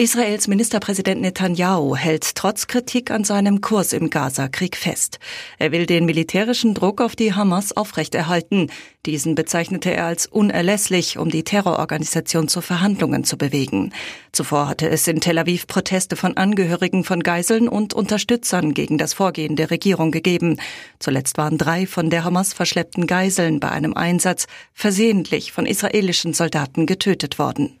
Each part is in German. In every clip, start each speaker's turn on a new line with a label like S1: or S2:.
S1: Israels Ministerpräsident Netanyahu hält trotz Kritik an seinem Kurs im Gaza-Krieg fest. Er will den militärischen Druck auf die Hamas aufrechterhalten. Diesen bezeichnete er als unerlässlich, um die Terrororganisation zu Verhandlungen zu bewegen. Zuvor hatte es in Tel Aviv Proteste von Angehörigen von Geiseln und Unterstützern gegen das Vorgehen der Regierung gegeben. Zuletzt waren drei von der Hamas verschleppten Geiseln bei einem Einsatz versehentlich von israelischen Soldaten getötet worden.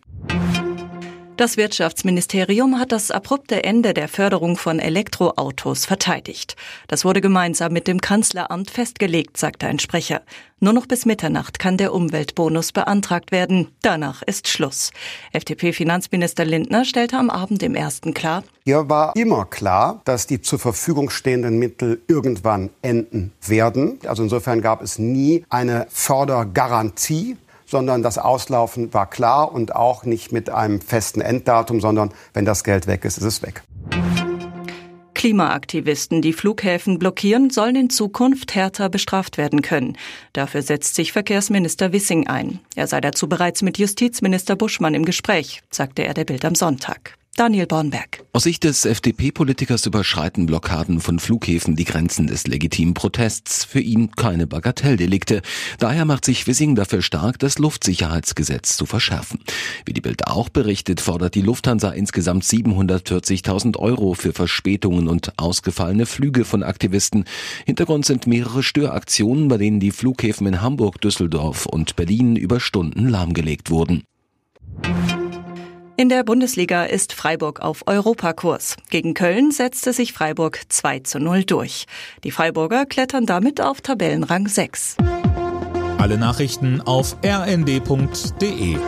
S1: Das Wirtschaftsministerium hat das abrupte Ende der Förderung von Elektroautos verteidigt. Das wurde gemeinsam mit dem Kanzleramt festgelegt, sagte ein Sprecher. Nur noch bis Mitternacht kann der Umweltbonus beantragt werden. Danach ist Schluss. FDP-Finanzminister Lindner stellte am Abend im ersten klar,
S2: hier war immer klar, dass die zur Verfügung stehenden Mittel irgendwann enden werden. Also insofern gab es nie eine Fördergarantie sondern das Auslaufen war klar und auch nicht mit einem festen Enddatum, sondern wenn das Geld weg ist, ist es weg.
S1: Klimaaktivisten, die Flughäfen blockieren, sollen in Zukunft härter bestraft werden können. Dafür setzt sich Verkehrsminister Wissing ein. Er sei dazu bereits mit Justizminister Buschmann im Gespräch, sagte er der Bild am Sonntag. Daniel Bornberg.
S3: Aus Sicht des FDP-Politikers überschreiten Blockaden von Flughäfen die Grenzen des legitimen Protests. Für ihn keine Bagatelldelikte. Daher macht sich Wissing dafür stark, das Luftsicherheitsgesetz zu verschärfen. Wie die Bild auch berichtet, fordert die Lufthansa insgesamt 740.000 Euro für Verspätungen und ausgefallene Flüge von Aktivisten. Hintergrund sind mehrere Störaktionen, bei denen die Flughäfen in Hamburg, Düsseldorf und Berlin über Stunden lahmgelegt wurden.
S1: In der Bundesliga ist Freiburg auf Europakurs. Gegen Köln setzte sich Freiburg 2 zu 0 durch. Die Freiburger klettern damit auf Tabellenrang 6.
S4: Alle Nachrichten auf rnd.de